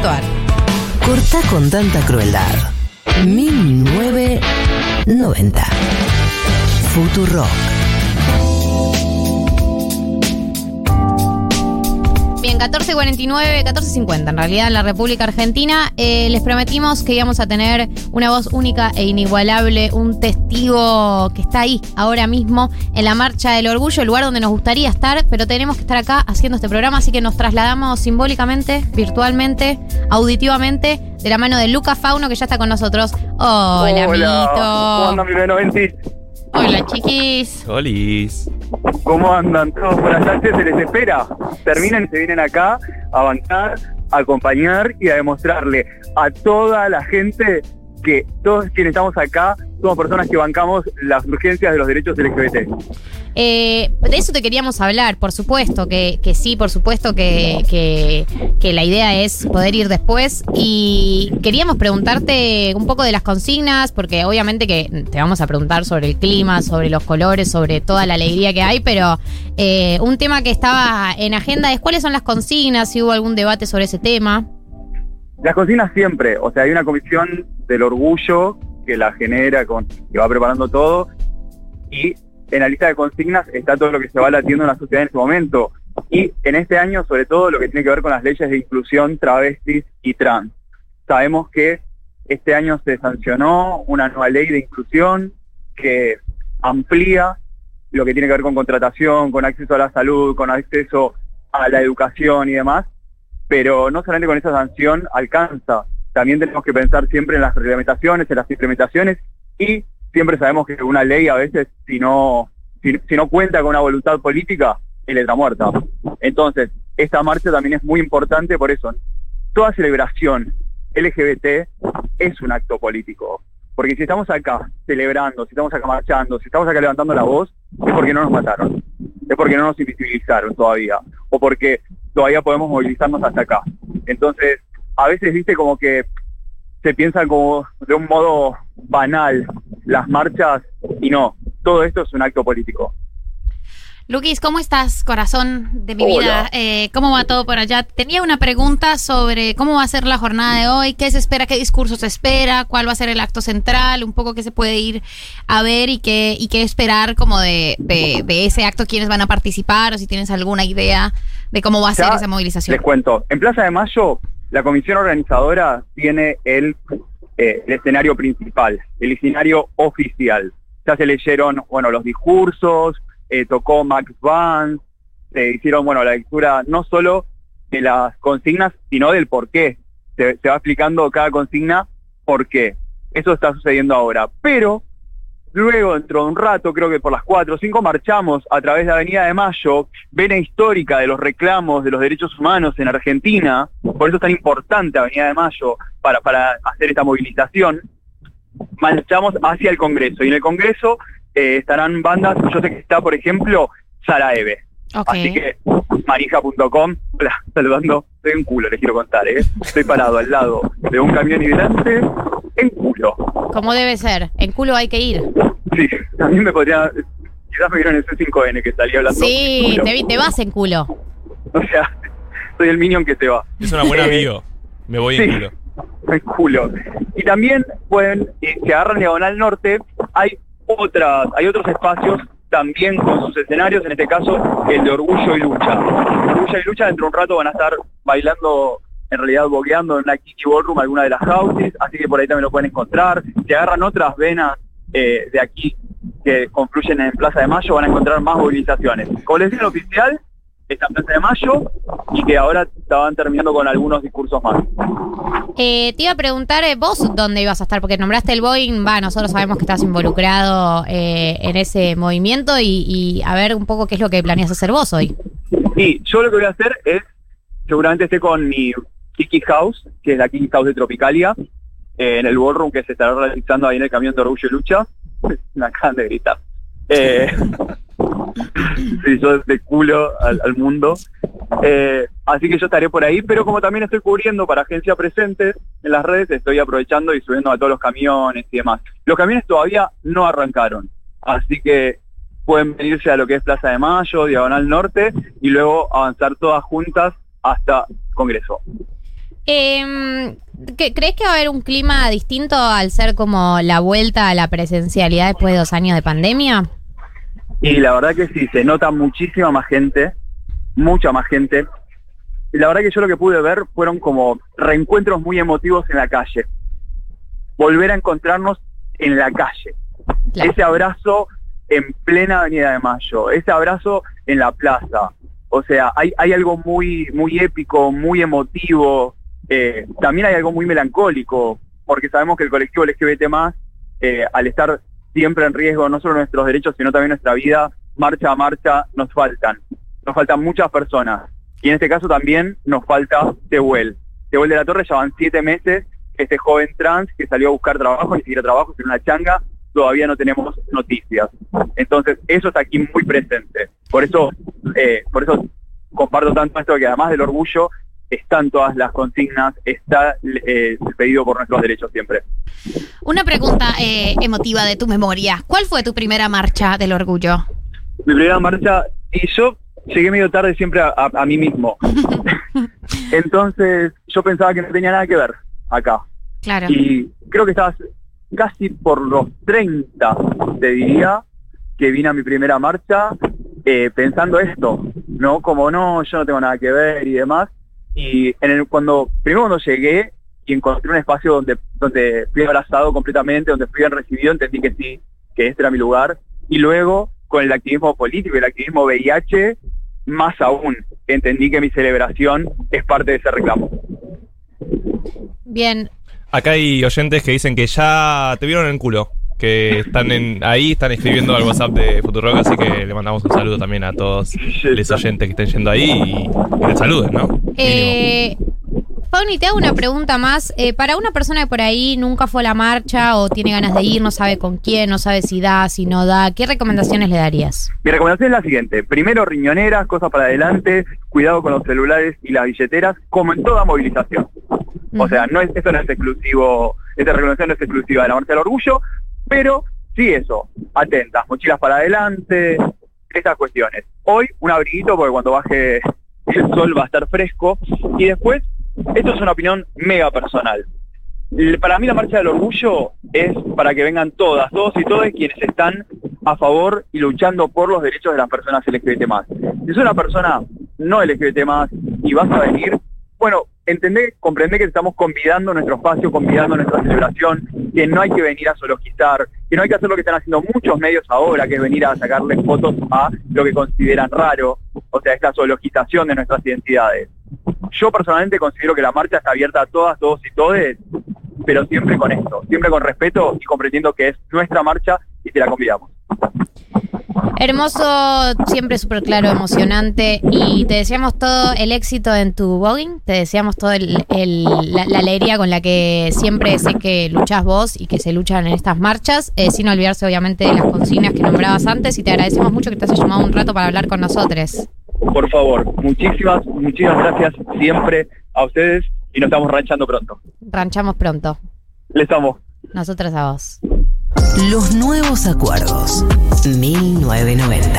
Corta con tanta crueldad. 1990. Futurock. Bien, 14.49, 14.50 en realidad en la República Argentina. Eh, les prometimos que íbamos a tener una voz única e inigualable, un testigo que está ahí ahora mismo en la Marcha del Orgullo, el lugar donde nos gustaría estar, pero tenemos que estar acá haciendo este programa, así que nos trasladamos simbólicamente, virtualmente, auditivamente, de la mano de Lucas Fauno, que ya está con nosotros. Hola, ¿Cómo amiguito. andan, mi? Hola, chiquis. Olis. ¿Cómo andan todos por allá? Se les espera. Terminan se vienen acá a avanzar, a acompañar y a demostrarle a toda la gente que todos quienes estamos acá somos personas que bancamos las urgencias de los derechos LGBT. Eh, de eso te queríamos hablar, por supuesto, que, que sí, por supuesto que, que- que la idea es poder ir después. Y queríamos preguntarte un poco de las consignas, porque obviamente que te vamos a preguntar sobre el clima, sobre los colores, sobre toda la alegría que hay, pero eh, un tema que estaba en agenda es cuáles son las consignas, si hubo algún debate sobre ese tema. Las consignas siempre, o sea, hay una comisión del orgullo que la genera, con, que va preparando todo, y en la lista de consignas está todo lo que se va latiendo en la sociedad en este momento. Y en este año, sobre todo, lo que tiene que ver con las leyes de inclusión travestis y trans. Sabemos que este año se sancionó una nueva ley de inclusión que amplía lo que tiene que ver con contratación, con acceso a la salud, con acceso a la educación y demás, pero no solamente con esa sanción alcanza, también tenemos que pensar siempre en las reglamentaciones, en las implementaciones y siempre sabemos que una ley a veces si no, si, no cuenta con una voluntad política es letra muerta. Entonces, esta marcha también es muy importante por eso. Toda celebración LGBT es un acto político. Porque si estamos acá celebrando, si estamos acá marchando, si estamos acá levantando la voz, es porque no nos mataron. Es porque no nos invisibilizaron todavía. O porque todavía podemos movilizarnos hasta acá. Entonces, a veces, viste, como que se piensa como de un modo banal las marchas y no. Todo esto es un acto político. Luquis, ¿cómo estás, corazón de mi Hola. vida? Eh, ¿Cómo va todo por allá? Tenía una pregunta sobre cómo va a ser la jornada de hoy, qué se espera, qué discurso se espera, cuál va a ser el acto central, un poco qué se puede ir a ver y qué, y qué esperar como de, de, de ese acto, quiénes van a participar o si tienes alguna idea de cómo va a ser esa movilización. Les cuento, en Plaza de Mayo la comisión organizadora tiene el, eh, el escenario principal, el escenario oficial. Ya se leyeron, bueno, los discursos, eh, tocó Max Vance, se hicieron, bueno, la lectura no solo de las consignas, sino del por qué. Se, se va explicando cada consigna por qué. Eso está sucediendo ahora. Pero Luego, dentro de un rato, creo que por las 4 o 5, marchamos a través de Avenida de Mayo, vena histórica de los reclamos de los derechos humanos en Argentina, por eso es tan importante Avenida de Mayo para, para hacer esta movilización, marchamos hacia el Congreso. Y en el Congreso eh, estarán bandas, yo sé que está, por ejemplo, Sara Eve. Así que marija.com, saludando, estoy en culo, les quiero contar, ¿eh? Estoy parado al lado de un camión y delante. Como debe ser, en culo hay que ir. Sí, a mí me podría. Quizás me vieron en ese 5N que salía hablando. Sí, te, vi- te vas en culo. O sea, soy el minion que se va. Es una buena bio. Me voy sí. en culo. En culo. Y también pueden, eh, si agarran Diagonal Norte, hay otras, hay otros espacios también con sus escenarios, en este caso el de Orgullo y Lucha. Orgullo y Lucha dentro de un rato van a estar bailando, en realidad bogueando en una Kiki Ballroom, alguna de las houses, así que por ahí también lo pueden encontrar. Si agarran otras venas eh, de aquí que confluyen en Plaza de Mayo, van a encontrar más movilizaciones. El oficial está en Plaza de Mayo y que ahora estaban terminando con algunos discursos más. Eh, te iba a preguntar eh, vos dónde ibas a estar, porque nombraste el Boeing, va, nosotros sabemos que estás involucrado eh, en ese movimiento y, y a ver un poco qué es lo que planeas hacer vos hoy. Y yo lo que voy a hacer es, seguramente esté con mi Kiki House, que es la Kiki House de Tropicalia, eh, en el ballroom que se estará realizando ahí en el camión de Orgullo y Lucha. Me acaban de gritar. Eh, sí, yo de culo al, al mundo. Eh, así que yo estaré por ahí, pero como también estoy cubriendo para Agencia Presente en las redes, estoy aprovechando y subiendo a todos los camiones y demás. Los camiones todavía no arrancaron, así que pueden venirse a lo que es Plaza de Mayo, Diagonal Norte, y luego avanzar todas juntas hasta Congreso. Eh, ¿qué- ¿Crees que va a haber un clima distinto al ser como la vuelta a la presencialidad después de dos años de pandemia? Y la verdad que sí, se nota muchísima más gente, mucha más gente. Y la verdad que yo lo que pude ver fueron como reencuentros muy emotivos en la calle. Volver a encontrarnos en la calle. Claro. Ese abrazo en plena Avenida de Mayo, ese abrazo en la plaza. O sea, hay, hay algo muy, muy épico, muy emotivo. Eh, también hay algo muy melancólico, porque sabemos que el colectivo LGBT más, eh, al estar siempre en riesgo, no solo nuestros derechos, sino también nuestra vida, marcha a marcha, nos faltan. Nos faltan muchas personas. Y en este caso también nos falta Tehuel. Tehuel de la Torre ya van siete meses, este joven trans que salió a buscar trabajo, ni siquiera trabajo, sino una changa, todavía no tenemos noticias. Entonces, eso está aquí muy presente. Por eso, eh, por eso comparto tanto esto que además del orgullo, están todas las consignas, está eh, el pedido por nuestros derechos siempre. Una pregunta eh, emotiva de tu memoria. ¿Cuál fue tu primera marcha del orgullo? Mi primera marcha, y yo llegué medio tarde siempre a, a- a mí mismo. Entonces, yo pensaba que no tenía nada que ver acá. Claro. Y creo que estabas casi por los 30, te diría, que vine a mi primera marcha eh, pensando esto, ¿no? Como no, yo no tengo nada que ver y demás. Y en el, cuando, primero cuando llegué y encontré un espacio donde, donde fui abrazado completamente, donde fui bien recibido, entendí que sí, que este era mi lugar. Y luego, con el activismo político y el activismo VIH, más aún, entendí que mi celebración es parte de ese reclamo. Bien, Acá hay oyentes que dicen que ya te vieron en el culo. Que están en, ahí, están escribiendo al WhatsApp de Futurock, así que le mandamos un saludo también a todos los oyentes que estén yendo ahí y que te saluden, ¿no? Eh, Fauni, te hago una pregunta más. Eh, para una persona que por ahí nunca fue a la marcha o tiene ganas de ir, no sabe con quién, no sabe si da, si no da, ¿qué recomendaciones le darías? Mi recomendación es la siguiente. Primero, riñoneras, cosas para adelante, cuidado con los celulares y las billeteras, como en toda movilización. O sea, no es, esto no es exclusivo, esta recomendación no es exclusiva de la Marcha del Orgullo, pero sí eso, atentas, mochilas para adelante, esas cuestiones. Hoy un abriguito porque cuando baje el sol va a estar fresco y después, esto es una opinión mega personal. Para mí la marcha del orgullo es para que vengan todas, todos y todas quienes están a favor y luchando por los derechos de las personas LGBT+. Si es una persona no LGBT+, y vas a venir, bueno, entendé, comprendé que estamos convidando nuestro espacio, convidando nuestra celebración, que no hay que venir a zoologizar, que no hay que hacer lo que están haciendo muchos medios ahora, que es venir a sacarle fotos a lo que consideran raro, o sea, esta zoologización de nuestras identidades. Yo personalmente considero que la marcha está abierta a todas, todos y todes, pero siempre con esto, siempre con respeto y comprendiendo que es nuestra marcha y te la convidamos. Hermoso, siempre súper claro, emocionante. Y te deseamos todo el éxito en tu voguing. Te deseamos toda el, el- la, la alegría con la que siempre sé que luchás vos y que se luchan en estas marchas. eh, sin olvidarse, obviamente, de las consignas que nombrabas antes. Y te agradecemos mucho que te hayas llamado un rato para hablar con nosotros. Por favor, muchísimas, muchísimas gracias siempre a ustedes y nos estamos ranchando pronto. Ranchamos pronto. Les estamos. Nosotros a vos. Los nuevos acuerdos. 1990.